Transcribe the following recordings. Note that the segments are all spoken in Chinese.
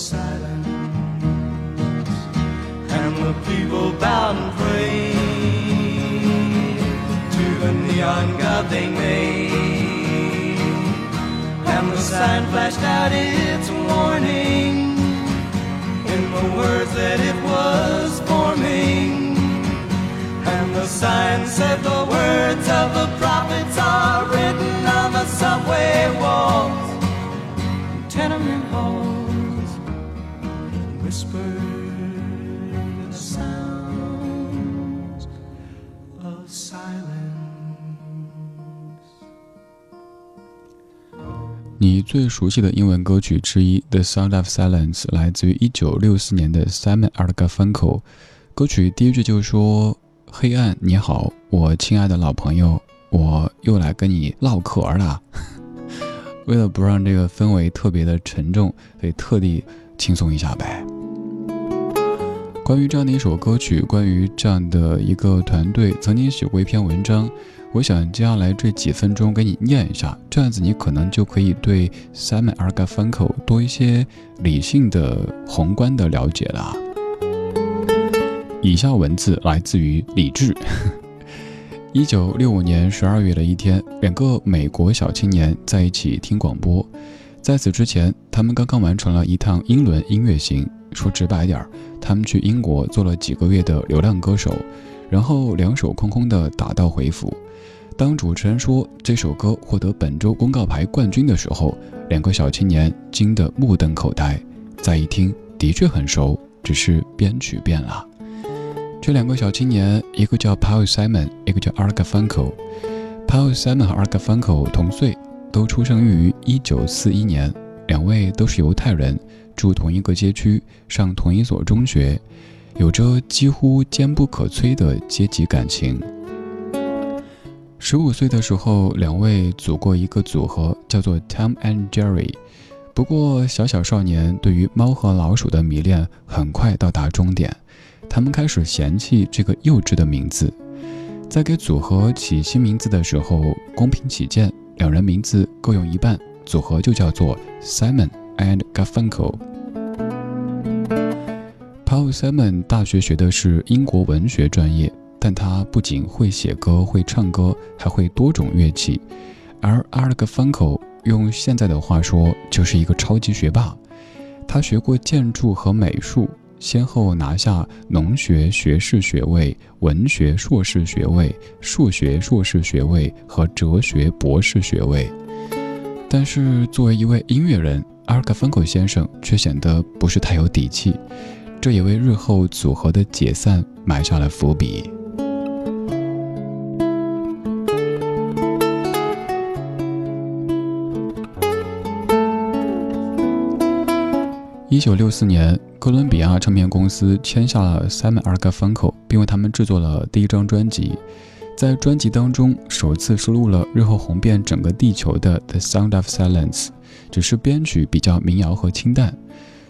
silence. And the people bowed and prayed to the neon god they made. And the sign flashed out its warning in the words that it was 最熟悉的英文歌曲之一《The Sound of Silence》来自于1964年的 Simon a r g a f u n k e l。歌曲第一句就说：“黑暗，你好，我亲爱的老朋友，我又来跟你唠嗑了。”为了不让这个氛围特别的沉重，所以特地轻松一下呗。关于这样的一首歌曲，关于这样的一个团队，曾经写过一篇文章。我想接下来这几分钟给你念一下，这样子你可能就可以对 Simon a r g a f u n k e 多一些理性的、宏观的了解了。以下文字来自于李志。一九六五年十二月的一天，两个美国小青年在一起听广播。在此之前，他们刚刚完成了一趟英伦音乐行。说直白点儿，他们去英国做了几个月的流浪歌手，然后两手空空的打道回府。当主持人说这首歌获得本周公告牌冠军的时候，两个小青年惊得目瞪口呆。再一听，的确很熟，只是编曲变了。这两个小青年，一个叫 Paul Simon，一个叫 Art Garfunkel。Paul Simon 和 Art Garfunkel 同岁，都出生于1941年，两位都是犹太人，住同一个街区，上同一所中学，有着几乎坚不可摧的阶级感情。十五岁的时候，两位组过一个组合，叫做 Tom and Jerry。不过，小小少年对于猫和老鼠的迷恋很快到达终点，他们开始嫌弃这个幼稚的名字。在给组合起新名字的时候，公平起见，两人名字各用一半，组合就叫做 Simon and Garfunkel。Paul Simon 大学学的是英国文学专业，但他不仅会写歌、会唱歌，还会多种乐器。而 Art Garfunkel 用现在的话说，就是一个超级学霸。他学过建筑和美术。先后拿下农学学士学位、文学硕士学位、数学硕士学位和哲学博士学位，但是作为一位音乐人，阿尔卡芬口先生却显得不是太有底气，这也为日后组合的解散埋下了伏笔。一九六四年，哥伦比亚唱片公司签下了 Simon a r g a f u n k o 并为他们制作了第一张专辑。在专辑当中，首次收录了日后红遍整个地球的《The Sound of Silence》，只是编曲比较民谣和清淡。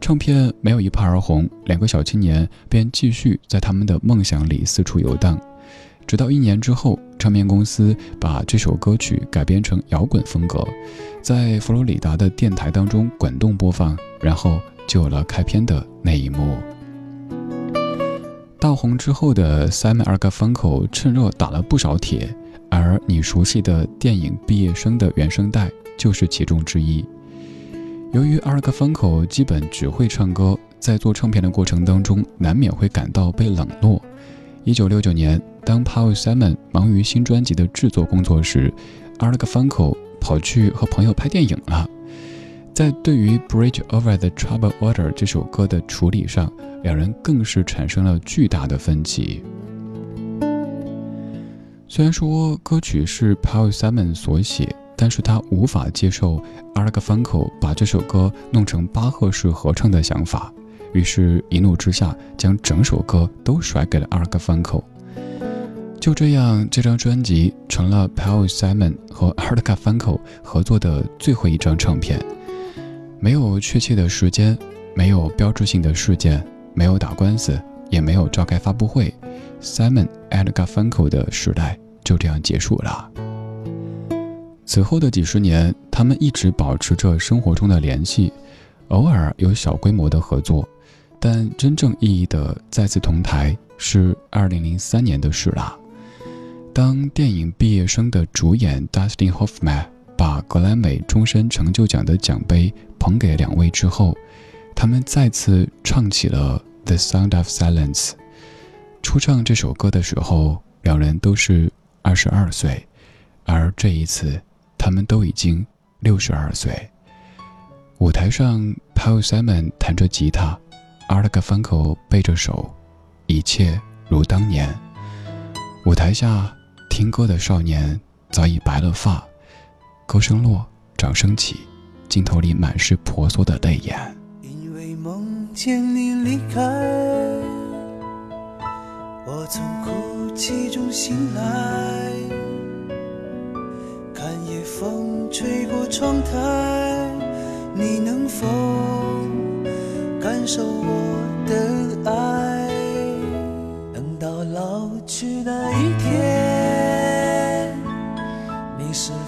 唱片没有一炮而红，两个小青年便继续在他们的梦想里四处游荡。直到一年之后，唱片公司把这首歌曲改编成摇滚风格，在佛罗里达的电台当中滚动播放，然后。就有了开篇的那一幕。大红之后的 Simon a r g a f u n k e 趁热打了不少铁，而你熟悉的电影《毕业生》的原声带就是其中之一。由于 a r g a f u n k e 基本只会唱歌，在做唱片的过程当中，难免会感到被冷落。一九六九年，当 Paul Simon 忙于新专辑的制作工作时 a r g a f u n k e 跑去和朋友拍电影了。在对于《Bridge Over the Troubled Water》这首歌的处理上，两人更是产生了巨大的分歧。虽然说歌曲是 Paul Simon 所写，但是他无法接受 a r g a f u n k e 把这首歌弄成巴赫式合唱的想法，于是，一怒之下将整首歌都甩给了 a r g a f u n k e 就这样，这张专辑成了 Paul Simon 和 a r g a f u n k e 合作的最后一张唱片。没有确切的时间，没有标志性的事件，没有打官司，也没有召开发布会，Simon and Garfunkel 的时代就这样结束了。此后的几十年，他们一直保持着生活中的联系，偶尔有小规模的合作，但真正意义的再次同台是2003年的事了。当电影《毕业生》的主演 Dustin Hoffman 把格莱美终身成就奖的奖杯。捧给两位之后，他们再次唱起了《The Sound of Silence》。初唱这首歌的时候，两人都是二十二岁，而这一次，他们都已经六十二岁。舞台上，Paul Simon 弹着吉他，Art g a f u n k e 背着手，一切如当年。舞台下，听歌的少年早已白了发，歌声落，掌声起。镜头里满是婆娑的泪眼。因为梦见你离开，我从哭泣中醒来，看夜风吹过窗台，你能否感受我的爱？等到老去那一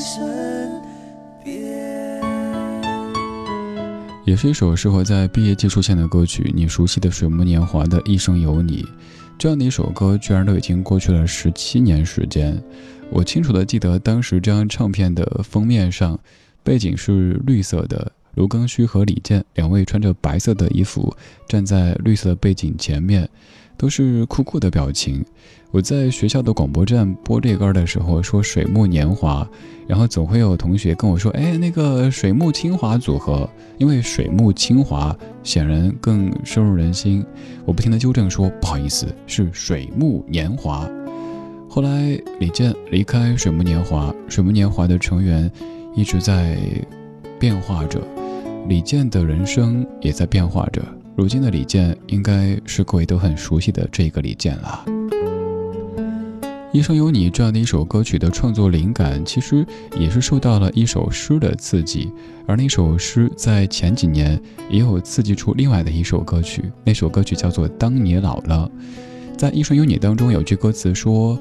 身边。也是一首适合在毕业季出现的歌曲。你熟悉的水木年华的《一生有你》，这样的一首歌，居然都已经过去了十七年时间。我清楚的记得，当时这张唱片的封面上，背景是绿色的，卢庚戌和李健两位穿着白色的衣服，站在绿色的背景前面，都是酷酷的表情。我在学校的广播站播这歌的时候说“水木年华”，然后总会有同学跟我说：“哎，那个水木清华组合，因为水木清华显然更深入人心。”我不停的纠正说：“不好意思，是水木年华。”后来李健离开水木年华，水木年华的成员一直在变化着，李健的人生也在变化着。如今的李健应该是各位都很熟悉的这个李健了。《一生有你》这样的一首歌曲的创作灵感，其实也是受到了一首诗的刺激，而那首诗在前几年也有刺激出另外的一首歌曲，那首歌曲叫做《当你老了》。在《一生有你》当中有句歌词说：“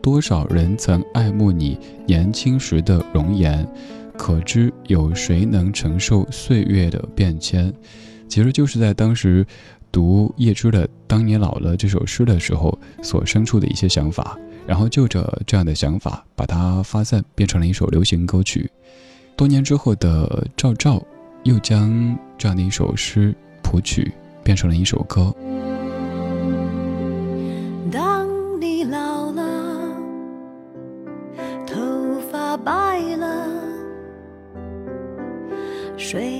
多少人曾爱慕你年轻时的容颜，可知有谁能承受岁月的变迁？”其实就是在当时读叶芝的《当你老了》这首诗的时候所生出的一些想法。然后就着这样的想法，把它发散，变成了一首流行歌曲。多年之后的赵照，又将这样的一首诗谱曲，变成了一首歌。当你老了，头发白了，睡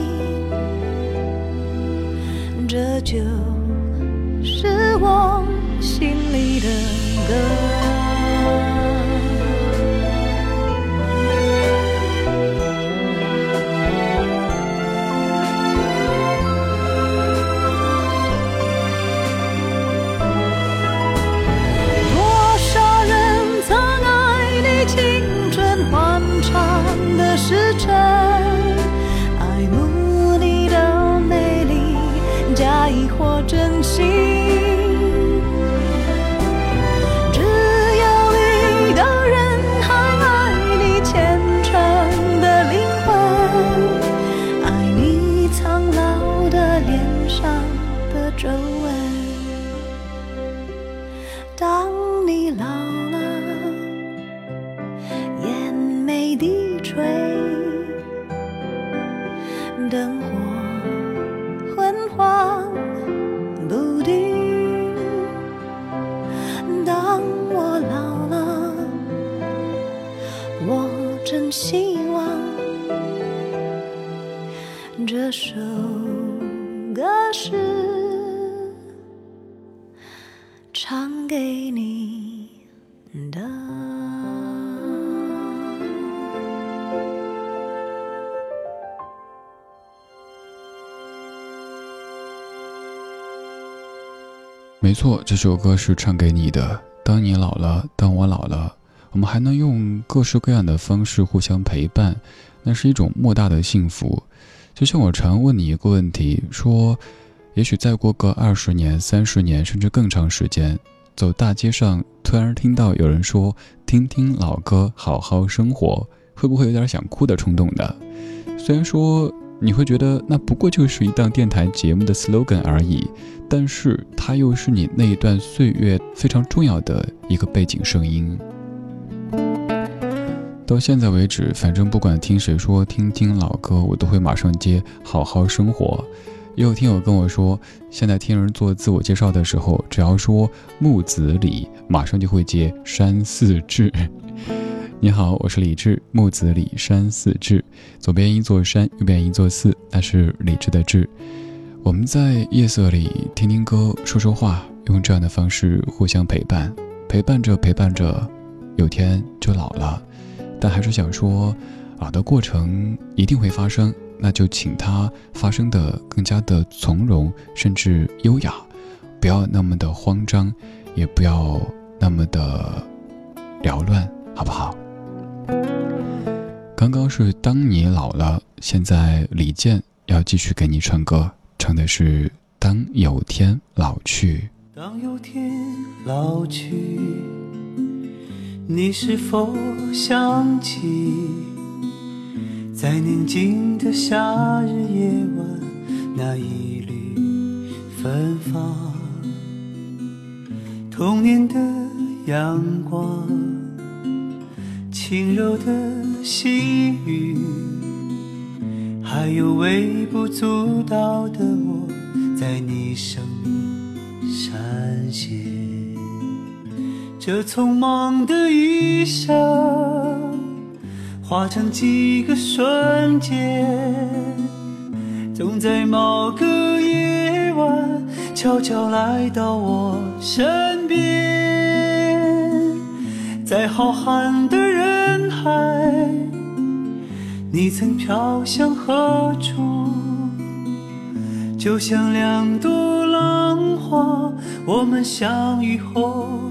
就是我心里的没错，这首歌是唱给你的。当你老了，当我老了，我们还能用各式各样的方式互相陪伴，那是一种莫大的幸福。就像我常问你一个问题，说，也许再过个二十年、三十年，甚至更长时间，走大街上，突然听到有人说“听听老歌，好好生活”，会不会有点想哭的冲动的？虽然说你会觉得那不过就是一档电台节目的 slogan 而已。但是它又是你那一段岁月非常重要的一个背景声音。到现在为止，反正不管听谁说听听老歌，我都会马上接“好好生活”。也有听友跟我说，现在听人做自我介绍的时候，只要说木子李，马上就会接山寺志。你好，我是李志，木子李山寺志，左边一座山，右边一座寺，那是李志的志。我们在夜色里听听歌，说说话，用这样的方式互相陪伴，陪伴着陪伴着，有天就老了。但还是想说，老的过程一定会发生，那就请它发生的更加的从容，甚至优雅，不要那么的慌张，也不要那么的缭乱，好不好？刚刚是当你老了，现在李健要继续给你唱歌。唱的是《当有天老去》。当有天老去，你是否想起，在宁静的夏日夜晚，那一缕芬芳，童年的阳光，轻柔的细雨。还有微不足道的我，在你生命闪现。这匆忙的一生，化成几个瞬间，总在某个夜晚，悄悄来到我身边，在浩瀚的海。你曾飘向何处？就像两朵浪花，我们相遇后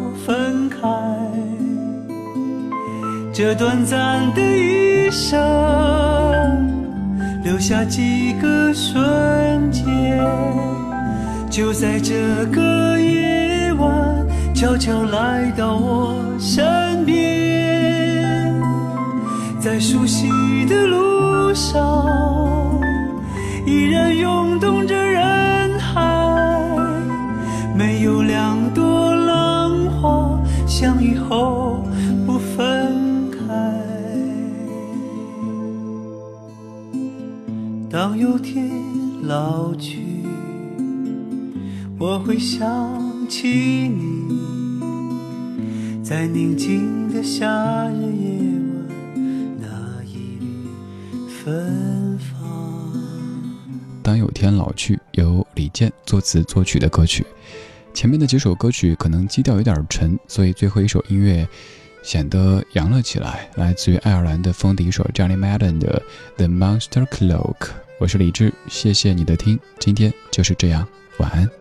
分开，这短暂的一生，留下几个瞬间，就在这个夜晚，悄悄来到我身边，在熟悉的路上，当有天老去，我会想起你，在宁静的夏日夜晚，那一缕芬芳。当有天老去，由李健作词作曲的歌曲。前面的几首歌曲可能基调有点沉，所以最后一首音乐显得扬了起来。来自于爱尔兰的风笛手 Johnny Madden 的《The Monster Cloak》。我是李志，谢谢你的听，今天就是这样，晚安。